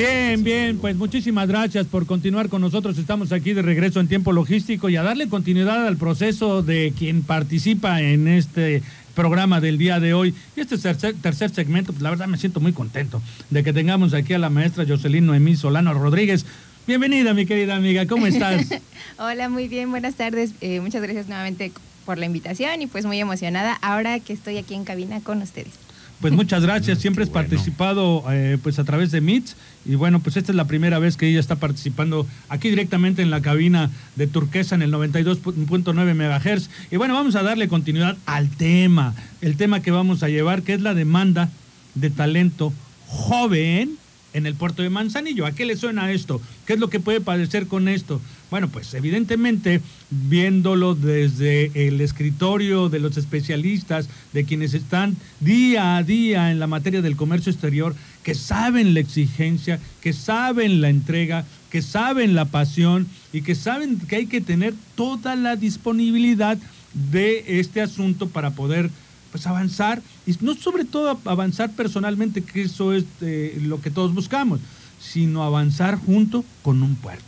Bien, bien, pues muchísimas gracias por continuar con nosotros. Estamos aquí de regreso en tiempo logístico y a darle continuidad al proceso de quien participa en este programa del día de hoy. Y este tercer, tercer segmento, pues la verdad me siento muy contento de que tengamos aquí a la maestra Jocelyn Noemí Solano Rodríguez. Bienvenida, mi querida amiga, ¿cómo estás? Hola, muy bien, buenas tardes. Eh, muchas gracias nuevamente por la invitación y pues muy emocionada ahora que estoy aquí en cabina con ustedes. Pues muchas gracias, siempre has participado eh, pues a través de MITS y bueno, pues esta es la primera vez que ella está participando aquí directamente en la cabina de Turquesa en el 92.9 MHz. Y bueno, vamos a darle continuidad al tema, el tema que vamos a llevar, que es la demanda de talento joven en el puerto de Manzanillo. ¿A qué le suena esto? ¿Qué es lo que puede padecer con esto? Bueno, pues evidentemente viéndolo desde el escritorio de los especialistas, de quienes están día a día en la materia del comercio exterior, que saben la exigencia, que saben la entrega, que saben la pasión y que saben que hay que tener toda la disponibilidad de este asunto para poder pues avanzar y no sobre todo avanzar personalmente, que eso es eh, lo que todos buscamos, sino avanzar junto con un puerto.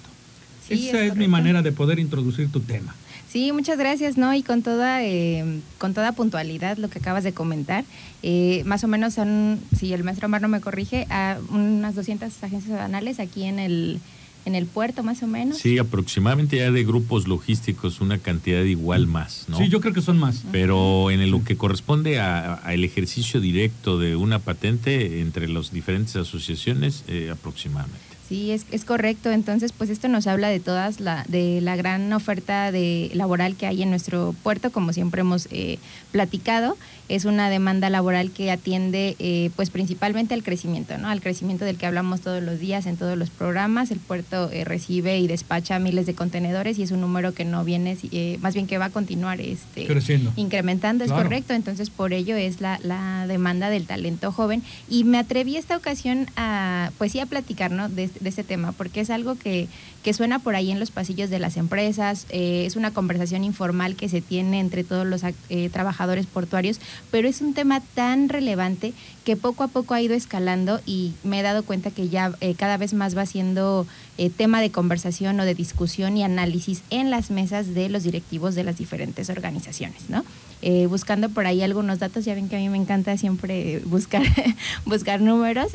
Esa es, mi manera de poder introducir tu tema. Sí, muchas gracias, ¿no? Y con toda, eh, con toda puntualidad lo que acabas de comentar. Eh, más o menos son, si el maestro Omar no me corrige, a unas 200 agencias aduanales aquí en el, en el puerto, más o menos. Sí, aproximadamente ya de grupos logísticos una cantidad igual más, ¿no? Sí, yo creo que son más. Pero en lo que corresponde al ejercicio directo de una patente entre las diferentes asociaciones, eh, aproximadamente. Sí, es, es correcto. Entonces, pues esto nos habla de todas la, de la gran oferta de laboral que hay en nuestro puerto, como siempre hemos eh, platicado. Es una demanda laboral que atiende, eh, pues principalmente al crecimiento, ¿no? Al crecimiento del que hablamos todos los días en todos los programas. El puerto eh, recibe y despacha miles de contenedores y es un número que no viene, más bien que va a continuar este, creciendo, incrementando. Es correcto. Entonces, por ello es la, la demanda del talento joven. Y me atreví esta ocasión a, pues sí, a platicar, ¿no? De, de ese tema, porque es algo que, que suena por ahí en los pasillos de las empresas, eh, es una conversación informal que se tiene entre todos los eh, trabajadores portuarios, pero es un tema tan relevante que poco a poco ha ido escalando y me he dado cuenta que ya eh, cada vez más va siendo tema de conversación o de discusión y análisis en las mesas de los directivos de las diferentes organizaciones, ¿no? Buscando por ahí algunos datos, ya ven que a mí me encanta siempre buscar, buscar números,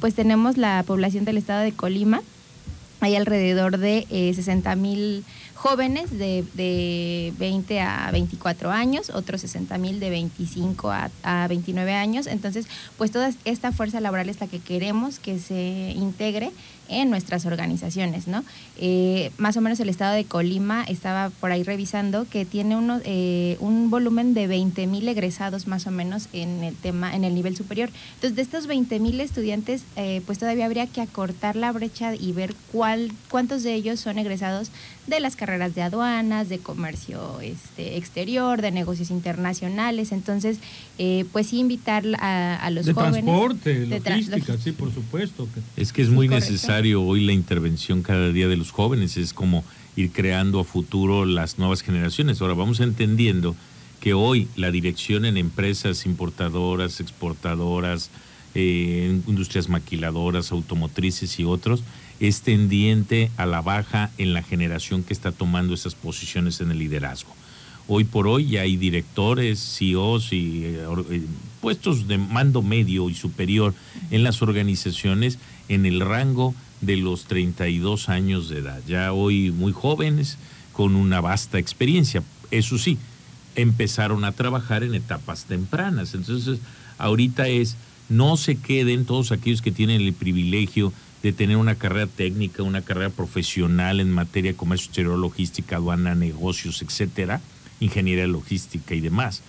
pues tenemos la población del estado de Colima, hay alrededor de eh, 60 mil jóvenes de, de, 20 a 24 años, otros 60 mil de 25 a, a, 29 años. Entonces, pues toda esta fuerza laboral es la que queremos que se integre en nuestras organizaciones, ¿no? Eh, más o menos el estado de Colima estaba por ahí revisando que tiene uno, eh, un volumen de 20 mil egresados más o menos en el tema, en el nivel superior. Entonces, de estos 20 mil estudiantes, eh, pues todavía habría que acortar la brecha y ver cuál, cuántos de ellos son egresados de las carreras de aduanas, de comercio este, exterior, de negocios internacionales. Entonces, eh, pues sí invitar a, a los de jóvenes. Transporte, de logística, sí, por supuesto. Es que es muy necesario hoy la intervención cada día de los jóvenes, es como ir creando a futuro las nuevas generaciones. Ahora vamos entendiendo que hoy la dirección en empresas importadoras, exportadoras, eh, industrias maquiladoras, automotrices y otros, es tendiente a la baja en la generación que está tomando esas posiciones en el liderazgo. Hoy por hoy ya hay directores, CEOs y eh, puestos de mando medio y superior en las organizaciones en el rango de los 32 años de edad. Ya hoy muy jóvenes con una vasta experiencia. Eso sí, empezaron a trabajar en etapas tempranas. Entonces, ahorita es, no se queden todos aquellos que tienen el privilegio de tener una carrera técnica, una carrera profesional en materia de comercio exterior, logística, aduana, negocios, etcétera, ingeniería logística y demás.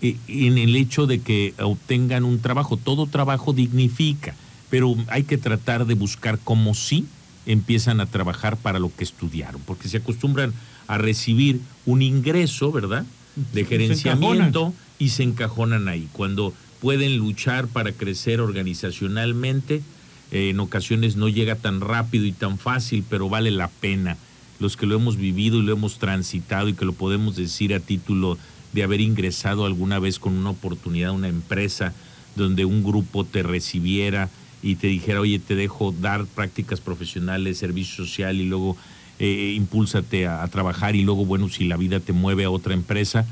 en el hecho de que obtengan un trabajo, todo trabajo dignifica, pero hay que tratar de buscar como sí empiezan a trabajar para lo que estudiaron, porque se acostumbran a recibir un ingreso, ¿verdad? De gerenciamiento y se encajonan ahí. Cuando pueden luchar para crecer organizacionalmente, eh, en ocasiones no llega tan rápido y tan fácil, pero vale la pena. Los que lo hemos vivido y lo hemos transitado y que lo podemos decir a título de haber ingresado alguna vez con una oportunidad a una empresa donde un grupo te recibiera y te dijera, oye, te dejo dar prácticas profesionales, servicio social y luego eh, impúlsate a, trabajar y luego, bueno, si la vida te mueve a otra empresa,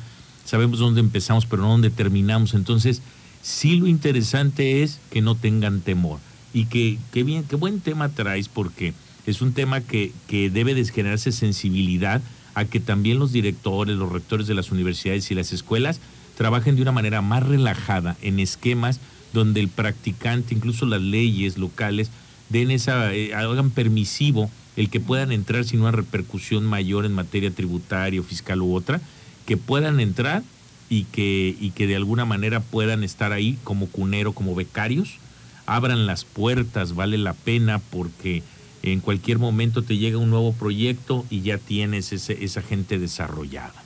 sabemos dónde empezamos, pero no dónde terminamos. Entonces, sí lo interesante es que no tengan temor. Y que, bien, qué buen tema traes porque es un tema que, que debe de generarse sensibilidad a que también los directores, los rectores de las universidades y las escuelas trabajen de una manera más relajada en esquemas donde el practicante, incluso las leyes locales, den esa, eh, hagan permisivo el que puedan entrar sin una repercusión mayor en materia tributaria, fiscal u otra, que puedan entrar y que, y que de alguna manera puedan estar ahí como cunero, como becarios, abran las puertas, vale la pena porque en cualquier momento te llega un nuevo proyecto y ya tienes ese, esa gente desarrollada.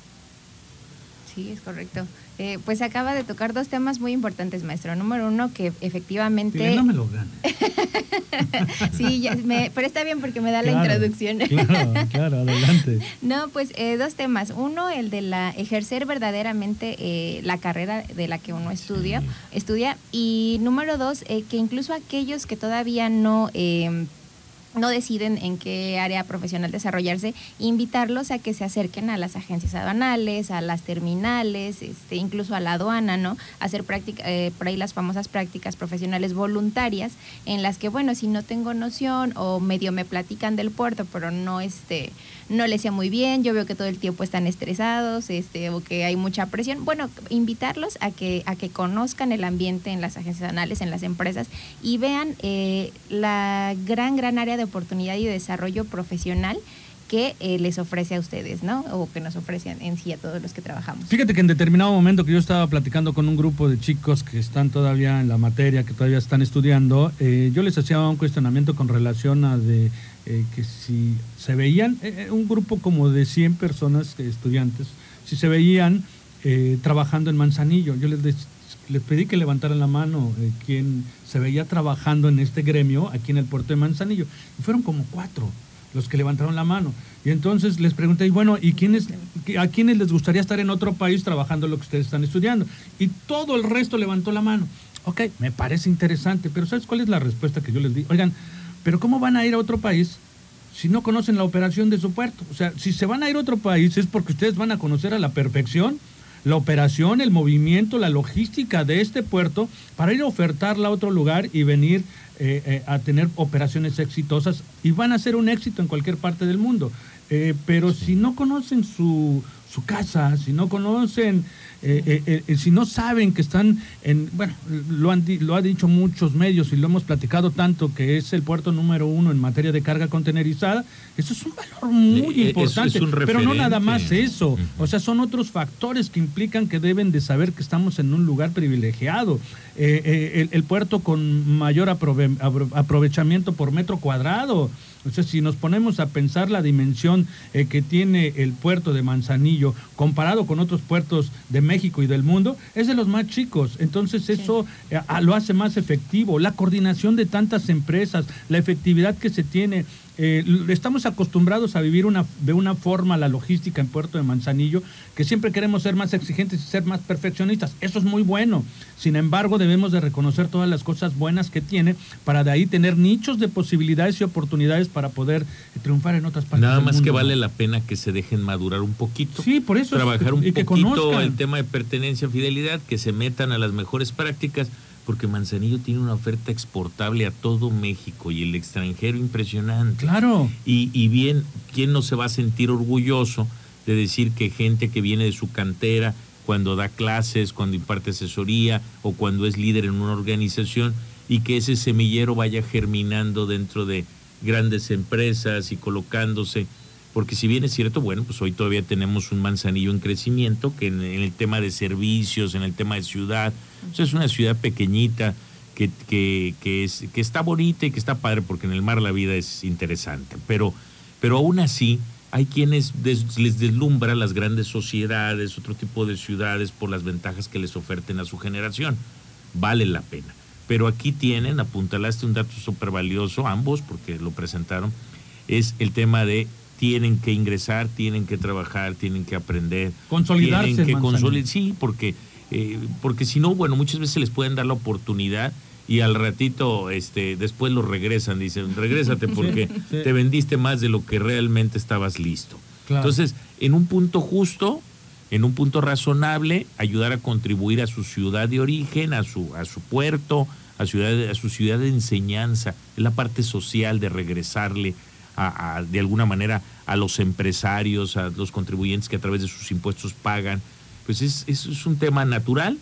Sí, es correcto. Eh, pues acaba de tocar dos temas muy importantes, maestro. Número uno, que efectivamente... no me lo gane. sí, ya pero está bien porque me da la introducción. claro, claro, adelante. No, pues eh, dos temas. Uno, el de la ejercer verdaderamente eh, la carrera de la que uno estudia, estudia. Y número dos, que incluso aquellos que todavía no no deciden en qué área profesional desarrollarse, invitarlos a que se acerquen a las agencias aduanales, a las terminales, este, incluso a la aduana, ¿no? Hacer práctica, eh, por ahí las famosas prácticas profesionales voluntarias, en las que, bueno, si no tengo noción o medio me platican del puerto, pero no este, no les sé muy bien, yo veo que todo el tiempo están estresados, este, o que hay mucha presión. Bueno, invitarlos a que, a que conozcan el ambiente en las agencias aduanales, en las empresas, y vean eh, la gran, gran área de oportunidad y desarrollo profesional que eh, les ofrece a ustedes, ¿no? O que nos ofrecen en sí a todos los que trabajamos. Fíjate que en determinado momento que yo estaba platicando con un grupo de chicos que están todavía en la materia, que todavía están estudiando, eh, yo les hacía un cuestionamiento con relación a de eh, que si se veían, un grupo como de 100 personas, estudiantes, si se veían trabajando en Manzanillo, yo les, les pedí que levantaran la mano quien se veía trabajando en este gremio aquí en el puerto de Manzanillo, y fueron como cuatro los que levantaron la mano. Y entonces les pregunté, bueno, ¿y quiénes, a quiénes les gustaría estar en otro país trabajando lo que ustedes están estudiando? Y todo el resto levantó la mano. Ok, me parece interesante, pero ¿sabes cuál es la respuesta que yo les di? Oigan, pero ¿cómo van a ir a otro país si no conocen la operación de su puerto? O sea, si se van a ir a otro país es porque ustedes van a conocer a la perfección la operación, el movimiento, la logística de este puerto para ir a ofertarla a otro lugar y venir eh, eh, a tener operaciones exitosas y van a ser un éxito en cualquier parte del mundo. Eh, pero si no conocen su, su casa, si no conocen eh, eh, eh, si no saben que están en, bueno, lo han lo ha dicho muchos medios y lo hemos platicado tanto que es el puerto número uno en materia de carga contenerizada, eso es un valor muy importante, pero no nada más eso, o sea, son otros factores que implican que deben de saber que estamos en un lugar privilegiado, el, el, puerto con mayor aprovechamiento por metro cuadrado, o sea, si nos ponemos a pensar la dimensión que tiene el puerto de Manzanillo comparado con otros puertos de México y del mundo, es de los más chicos. Entonces eso eh, lo hace más efectivo. La coordinación de tantas empresas, la efectividad que se tiene eh, estamos acostumbrados a vivir una, de una forma la logística en Puerto de Manzanillo, que siempre queremos ser más exigentes y ser más perfeccionistas. Eso es muy bueno. Sin embargo, debemos de reconocer todas las cosas buenas que tiene para de ahí tener nichos de posibilidades y oportunidades para poder triunfar en otras partes. Nada más que vale la pena que se dejen madurar un poquito. Sí, por eso. Trabajar un poquito el tema de pertenencia, fidelidad, que se metan a las mejores prácticas porque Manzanillo tiene una oferta exportable a todo México y el extranjero impresionante. Claro. Y, y bien, ¿quién no se va a sentir orgulloso de decir que gente que viene de su cantera, cuando da clases, cuando imparte asesoría o cuando es líder en una organización, y que ese semillero vaya germinando dentro de grandes empresas y colocándose? Porque si bien es cierto, bueno, pues hoy todavía tenemos un manzanillo en crecimiento, que en el tema de servicios, en el tema de ciudad, es una ciudad pequeñita que, que, es, que está bonita y que está padre porque en el mar la vida es interesante. Pero, pero aún así hay quienes les deslumbra las grandes sociedades, otro tipo de ciudades por las ventajas que les oferten a su generación. Vale la pena. Pero aquí tienen, apuntalaste un dato súper valioso, ambos, porque lo presentaron, es el tema de tienen que ingresar, tienen que trabajar, tienen que aprender. Consolidarse. Tienen que consolidar, sí, porque, eh, porque si no, bueno, muchas veces les pueden dar la oportunidad y al ratito este después lo regresan, dicen, regrésate porque te vendiste más de lo que realmente estabas listo. Entonces, en un punto justo, en un punto razonable, ayudar a contribuir a su ciudad de origen, a su, a su puerto, a, ciudad, a su ciudad de enseñanza, en la parte social de regresarle a, de alguna manera a los empresarios, a los contribuyentes que a través de sus impuestos pagan. Pues es, es un tema natural,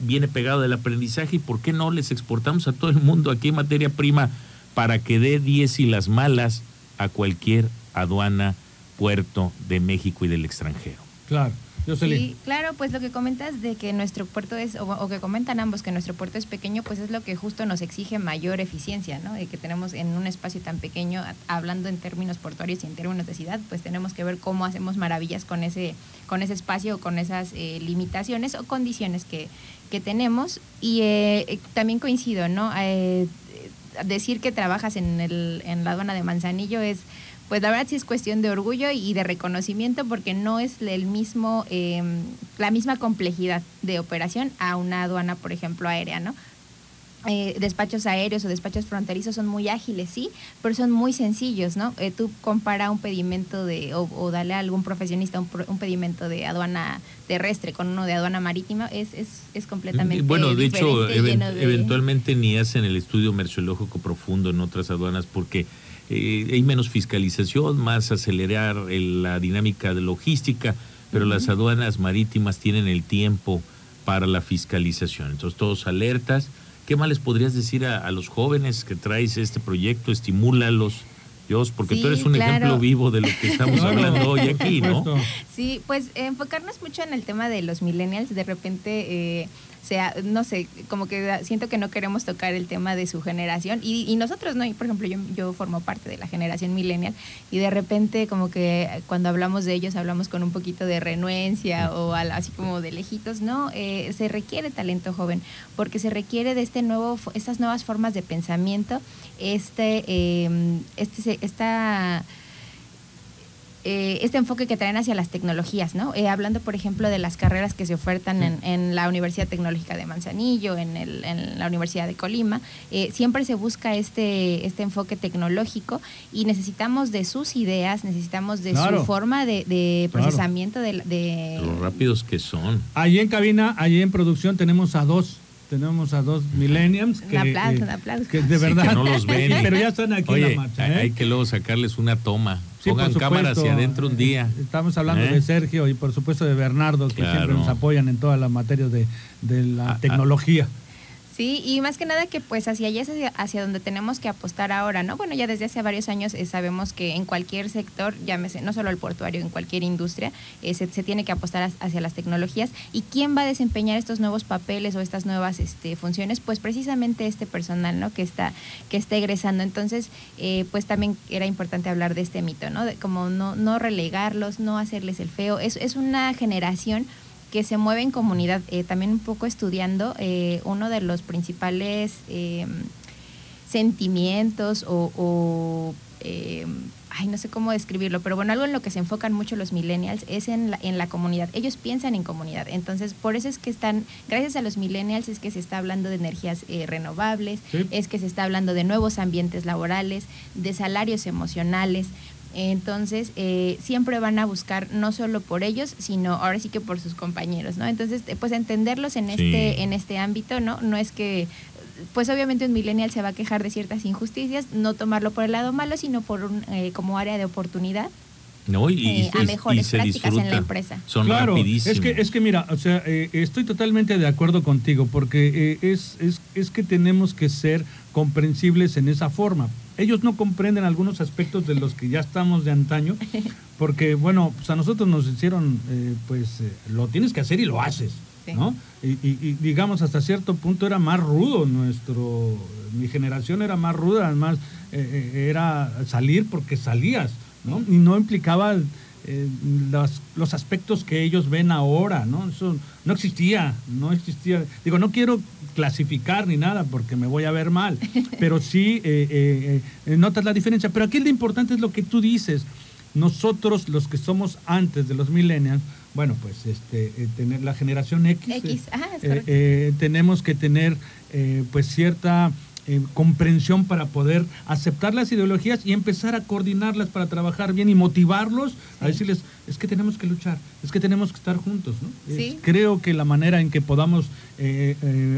viene pegado del aprendizaje y por qué no les exportamos a todo el mundo aquí materia prima para que dé 10 y las malas a cualquier aduana, puerto de México y del extranjero. Claro. Sí, claro, pues lo que comentas de que nuestro puerto es, o, que comentan ambos que nuestro puerto es pequeño, pues es lo que justo nos exige mayor eficiencia, ¿no? De que tenemos en un espacio tan pequeño, hablando en términos portuarios y en términos de ciudad, pues tenemos que ver cómo hacemos maravillas con ese, con ese espacio o con esas eh, limitaciones o condiciones que, que tenemos. Y eh, eh, también coincido, ¿no? decir que trabajas en, el, en la aduana de Manzanillo es pues la verdad sí es cuestión de orgullo y de reconocimiento porque no es el mismo, em, la misma complejidad de operación a una aduana, por ejemplo, aérea, ¿no? Eh, despachos aéreos o despachos fronterizos son muy ágiles, sí, pero son muy sencillos, ¿no? Eh, tú compara un pedimento de, o, dale a algún profesionista un, pedimento de aduana terrestre con uno de aduana marítima, es, es, es completamente Bueno, de hecho, eventualmente ni hacen el estudio merciológico profundo en otras aduanas porque eh, hay menos fiscalización, más acelerar la dinámica de logística, pero las aduanas marítimas tienen el tiempo para la fiscalización. Entonces, todos alertas. ¿Qué más les podrías decir a, los jóvenes que traes este proyecto? Estimúlalos. Dios, porque tú eres un ejemplo vivo de lo que estamos hablando hoy aquí, ¿no? Sí, pues enfocarnos mucho en el tema de los millennials, de repente eh, sea, no sé, como que siento que no queremos tocar el tema de su generación y, nosotros, ¿no? Y por ejemplo, yo, yo formo parte de la generación millennial y de repente como que cuando hablamos de ellos hablamos con un poquito de renuencia o así como de lejitos, ¿no? Eh, se requiere talento joven porque se requiere de este nuevo, estas nuevas formas de pensamiento, este, eh, este, esta eh, este enfoque que traen hacia las tecnologías, ¿no? Eh, hablando, por ejemplo, de las carreras que se ofertan en, la Universidad Tecnológica de Manzanillo, en, la Universidad de Colima, eh, siempre se busca este, este enfoque tecnológico y necesitamos de sus ideas, necesitamos de su forma de, procesamiento de, Los rápidos que son. Allí en cabina, allí en producción tenemos a dos tenemos a dos millennials que, un aplauso, un aplauso. que de verdad no los ven. pero ya están aquí en la marcha. Hay que luego sacarles una toma. Pongan cámara hacia adentro un día. Estamos hablando ¿Eh? de Sergio y por supuesto de Bernardo, que siempre nos apoyan en todas las materias de, de la ah, ah. tecnología. Sí, y más que nada que pues hacia allá es hacia, donde tenemos que apostar ahora, ¿no? Bueno, ya desde hace varios años eh, sabemos que en cualquier sector, llámese, no solo el portuario, en cualquier industria, eh, se, tiene que apostar hacia las tecnologías. ¿Y quién va a desempeñar estos nuevos papeles o estas nuevas este, funciones? Pues precisamente este personal, ¿no? Que está, que está egresando. Entonces, eh, pues también era importante hablar de este mito, ¿no? De, como no, no relegarlos, no hacerles el feo. Es, es una generación que se mueve en comunidad. Eh, también un poco estudiando eh, uno de los principales em, sentimientos o, ay, no sé cómo describirlo, pero bueno, algo en lo que se enfocan mucho los millennials es en la, en la comunidad. Ellos piensan en comunidad. Entonces, por eso es que están, gracias a los millennials, es que se está hablando de energías eh, renovables, es que se está hablando de nuevos ambientes laborales, de salarios emocionales, entonces, eh, siempre van a buscar no solo por ellos, sino ahora sí que por sus compañeros, ¿no? Entonces, eh, pues entenderlos en este, en este ámbito, ¿no? No es que, pues obviamente un millennial se va a quejar de ciertas injusticias, no tomarlo por el lado malo, sino por un, eh, como área de oportunidad. No, y, a mejores prácticas en la empresa. Son claro, es que es que mira, o sea, estoy totalmente de acuerdo contigo porque es, es es que tenemos que ser comprensibles en esa forma ellos no comprenden algunos aspectos de los que ya estamos de antaño, porque bueno, pues a nosotros nos hicieron, eh, pues eh, lo tienes que hacer y lo haces. ¿no? Y, digamos, hasta cierto punto era más rudo nuestro, mi generación era más ruda, además eh, era salir porque salías, ¿no? Y no implicaba eh, los, aspectos que ellos ven ahora, ¿no? Eso no existía, no existía. Digo, no quiero clasificar ni nada porque me voy a ver mal, pero sí notas la diferencia. Pero aquí lo importante es lo que tú dices. Nosotros, los que somos antes de los millennials, bueno, pues este, eh, tener la generación X, X. Eh, eh, tenemos que tener pues cierta comprensión para poder aceptar las ideologías y empezar a coordinarlas para trabajar bien y motivarlos a decirles, es que tenemos que luchar, es que tenemos que estar juntos. ¿no? creo que la manera en que podamos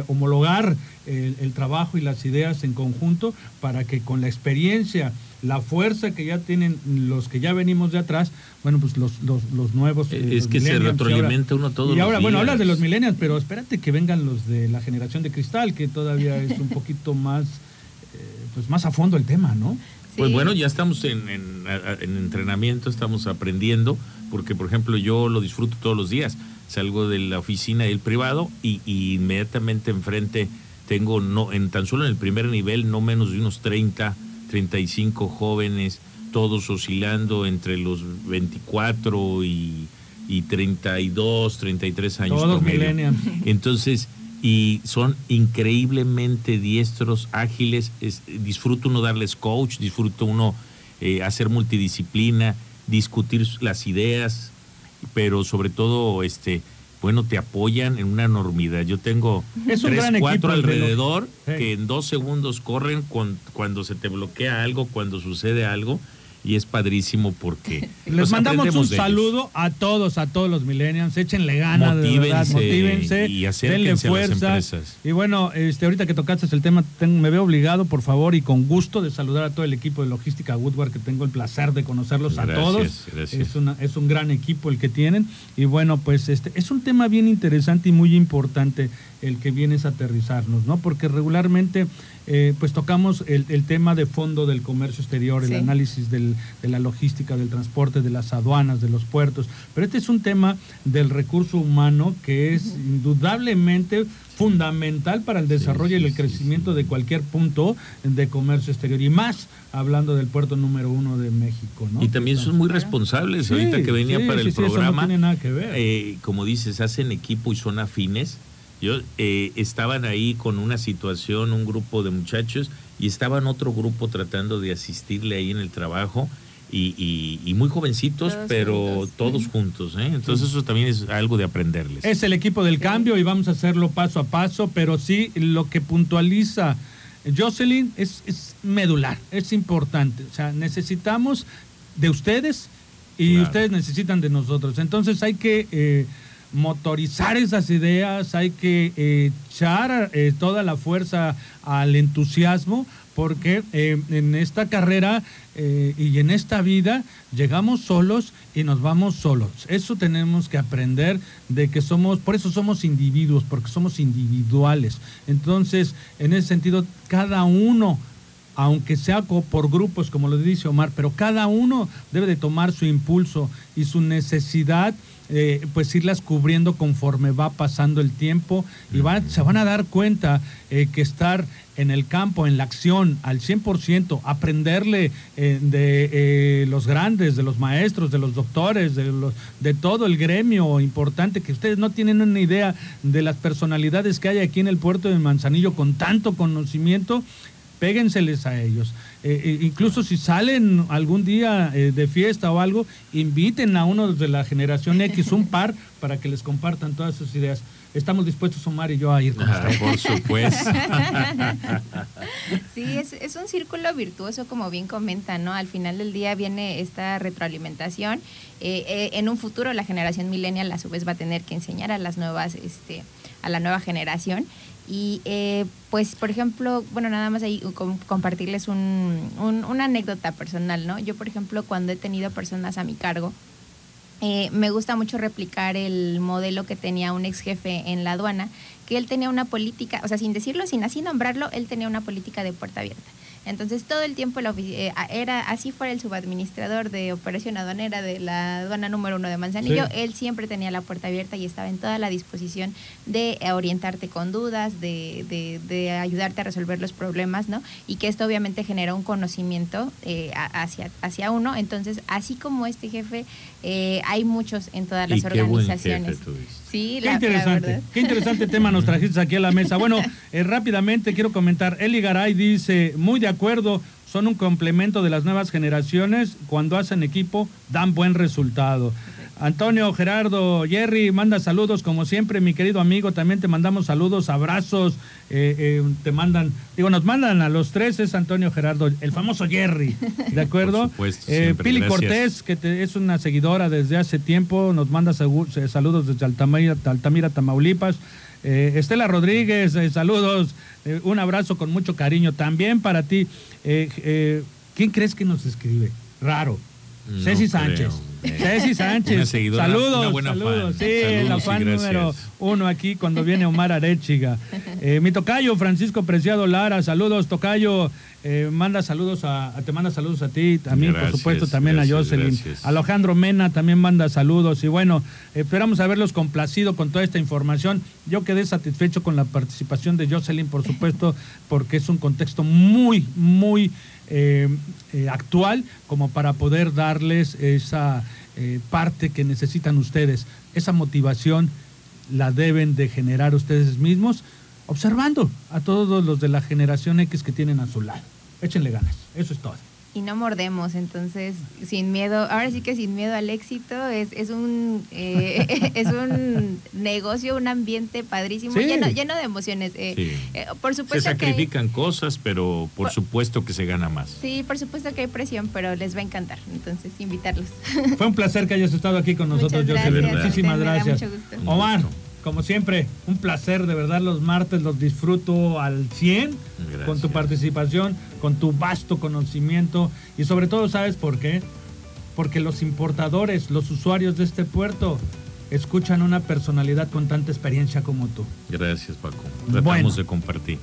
homologar el, trabajo y las ideas en conjunto para que con la experiencia la fuerza que ya tienen los que ya venimos de atrás, bueno, pues los, los, los nuevos. Eh, es que se retroalimenta uno todo. Y ahora, bueno, hablas de los millennials, pero espérate que vengan los de la generación de cristal, que todavía es un poquito más, eh, pues más a fondo el tema, ¿no? Pues bueno, ya estamos en, en, entrenamiento, estamos aprendiendo, porque por ejemplo yo lo disfruto todos los días. Salgo de la oficina del privado y, y inmediatamente enfrente tengo, no, en tan solo en el primer nivel, no menos de unos 30 35 jóvenes, todos oscilando entre los 24 y, y 32, 33 años. Todos Entonces, y son increíblemente diestros, ágiles. disfruta uno darles coach, disfruta uno eh, hacer multidisciplina, discutir las ideas, pero sobre todo este bueno, te apoyan en una enormidad. Yo tengo tres, cuatro alrededor que en dos segundos corren cuando se te bloquea algo, cuando sucede algo y es padrísimo porque les mandamos un saludo a todos, a todos los millennials, échenle ganas, motívense, y denle fuerza. Y bueno, este ahorita que tocaste el tema, me veo obligado, por favor, y con gusto de saludar a todo el equipo de logística Woodward, que tengo el placer de conocerlos a todos. Es, una, es un gran equipo el que tienen. Y bueno, pues este es un tema bien interesante y muy importante el que vienes a aterrizarnos, ¿no? Porque regularmente eh, pues tocamos el, tema de fondo del comercio exterior, el análisis de la logística, del transporte, de las aduanas, de los puertos, pero este es un tema del recurso humano que es indudablemente fundamental para el desarrollo y el crecimiento de cualquier punto de comercio exterior y más hablando del puerto número uno de México. ¿no? Y también son muy responsables. Ahorita que venía para el programa, no tiene nada que ver. Eh, como dices, hacen equipo y son afines yo eh, estaban ahí con una situación, un grupo de muchachos, y estaban otro grupo tratando de asistirle ahí en el trabajo. Y, y, muy jovencitos, pero todos juntos. ¿eh? Entonces eso también es algo de aprenderles. Es el equipo del cambio y vamos a hacerlo paso a paso, pero sí lo que puntualiza Jocelyn es, es medular, es importante. O sea, necesitamos de ustedes y ustedes necesitan de nosotros. Entonces hay que... Eh, motorizar esas ideas, hay que eh, echar eh, toda la fuerza al entusiasmo, porque eh, en esta carrera y en esta vida llegamos solos y nos vamos solos. Eso tenemos que aprender de que somos, por eso somos individuos, porque somos individuales. Entonces, en ese sentido, cada uno aunque sea por grupos, como lo dice Omar, pero cada uno debe de tomar su impulso y su necesidad eh, pues irlas cubriendo conforme va pasando el tiempo y van, se van a dar cuenta eh, que estar en el campo, en la acción, al 100%, aprenderle eh, de los grandes, de los maestros, de los doctores, de, los, de todo el gremio importante, que ustedes no tienen una idea de las personalidades que hay aquí en el puerto de Manzanillo con tanto conocimiento, péguenseles a ellos. Eh, eh, incluso si salen algún día eh, de fiesta o algo, inviten a uno de la generación X, un par, para que les compartan todas sus ideas. Estamos dispuestos, Omar y yo, a ir con ah, Por supuesto. sí, es, es, un círculo virtuoso, como bien comenta, ¿no? Al final del día viene esta retroalimentación. en un futuro, la generación millennial, a su vez, va a tener que enseñar a las nuevas, este, a la nueva generación. Y eh, pues, por ejemplo, bueno, nada más ahí compartirles un, una anécdota personal, ¿no? Yo, por ejemplo, cuando he tenido personas a mi cargo, eh, me gusta mucho replicar el modelo que tenía un ex jefe en la aduana, que él tenía una política, o sea, sin decirlo, sin así nombrarlo, él tenía una política de puerta abierta. Entonces todo el tiempo la eh, era así fuera el subadministrador de operación aduanera de la aduana número uno de Manzanillo, él siempre tenía la puerta abierta y estaba en toda la disposición de orientarte con dudas, de, de, de ayudarte a resolver los problemas, ¿no? Y que esto obviamente genera un conocimiento eh, hacia, hacia uno. Entonces, así como este jefe, eh, hay muchos en todas las organizaciones. Sí, qué interesante, qué interesante tema nos trajiste aquí a la mesa. Bueno, eh, rápidamente quiero comentar, Eli Garay dice, muy de acuerdo, son un complemento de las nuevas generaciones, cuando hacen equipo dan buen resultado. Antonio, Gerardo, Jerry, manda saludos como siempre, mi querido amigo, también te mandamos saludos, abrazos, eh, eh, te mandan, digo, nos mandan a los tres, es Antonio, Gerardo, el famoso Jerry, ¿de acuerdo? eh, Pili Cortés, que es una seguidora desde hace tiempo, nos manda saludos desde Altamira, Altamira Tamaulipas. Eh, Estela Rodríguez, saludos, un abrazo con mucho cariño también para ti. ¿Quién crees que nos escribe? Raro. Ceci Sánchez. Ceci Sánchez. saludos, saludos. sí, el fan número uno aquí cuando viene Omar Arechiga. Eh, mi tocayo, Francisco Preciado Lara, saludos, tocayo. Eh, manda saludos a, te manda saludos a ti, también por supuesto también a Jocelyn. Alejandro Mena también manda saludos y bueno, esperamos haberlos complacido con toda esta información. Yo quedé satisfecho con la participación de Jocelyn, por supuesto, porque es un contexto muy, muy eh, eh, actual como para poder darles esa eh, parte que necesitan ustedes. Esa motivación la deben de generar ustedes mismos observando a todos los de la generación X que tienen a su lado. Échenle ganas, eso es todo y no mordemos, entonces sin miedo, ahora sí que sin miedo al éxito, es, es un eh, es un negocio, un ambiente padrísimo, lleno, lleno de emociones. Eh, eh, por supuesto se sacrifican cosas, pero por, supuesto que se gana más. Sí, por supuesto que hay presión, pero les va a encantar, entonces invitarlos. Fue un placer que hayas estado aquí con nosotros, José. Muchísimas gracias. Omar como siempre, un placer, de verdad, los martes los disfruto al 100 con tu participación, con tu vasto conocimiento y sobre todo, ¿sabes por qué? Porque los importadores, los usuarios de este puerto, escuchan una personalidad con tanta experiencia como tú. Gracias, Paco. Tratamos de compartir.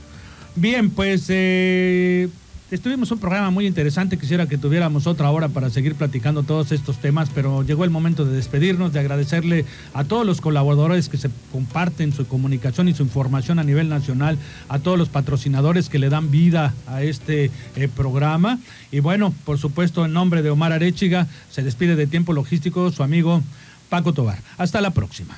Bien, pues eh, Estuvimos un programa muy interesante, quisiera que tuviéramos otra hora para seguir platicando todos estos temas, pero llegó el momento de despedirnos, de agradecerle a todos los colaboradores que se comparten su comunicación y su información a nivel nacional, a todos los patrocinadores que le dan vida a este eh, programa. Y bueno, por supuesto, en nombre de Omar Arechiga, se despide de Tiempo Logístico su amigo Paco Tobar. Hasta la próxima.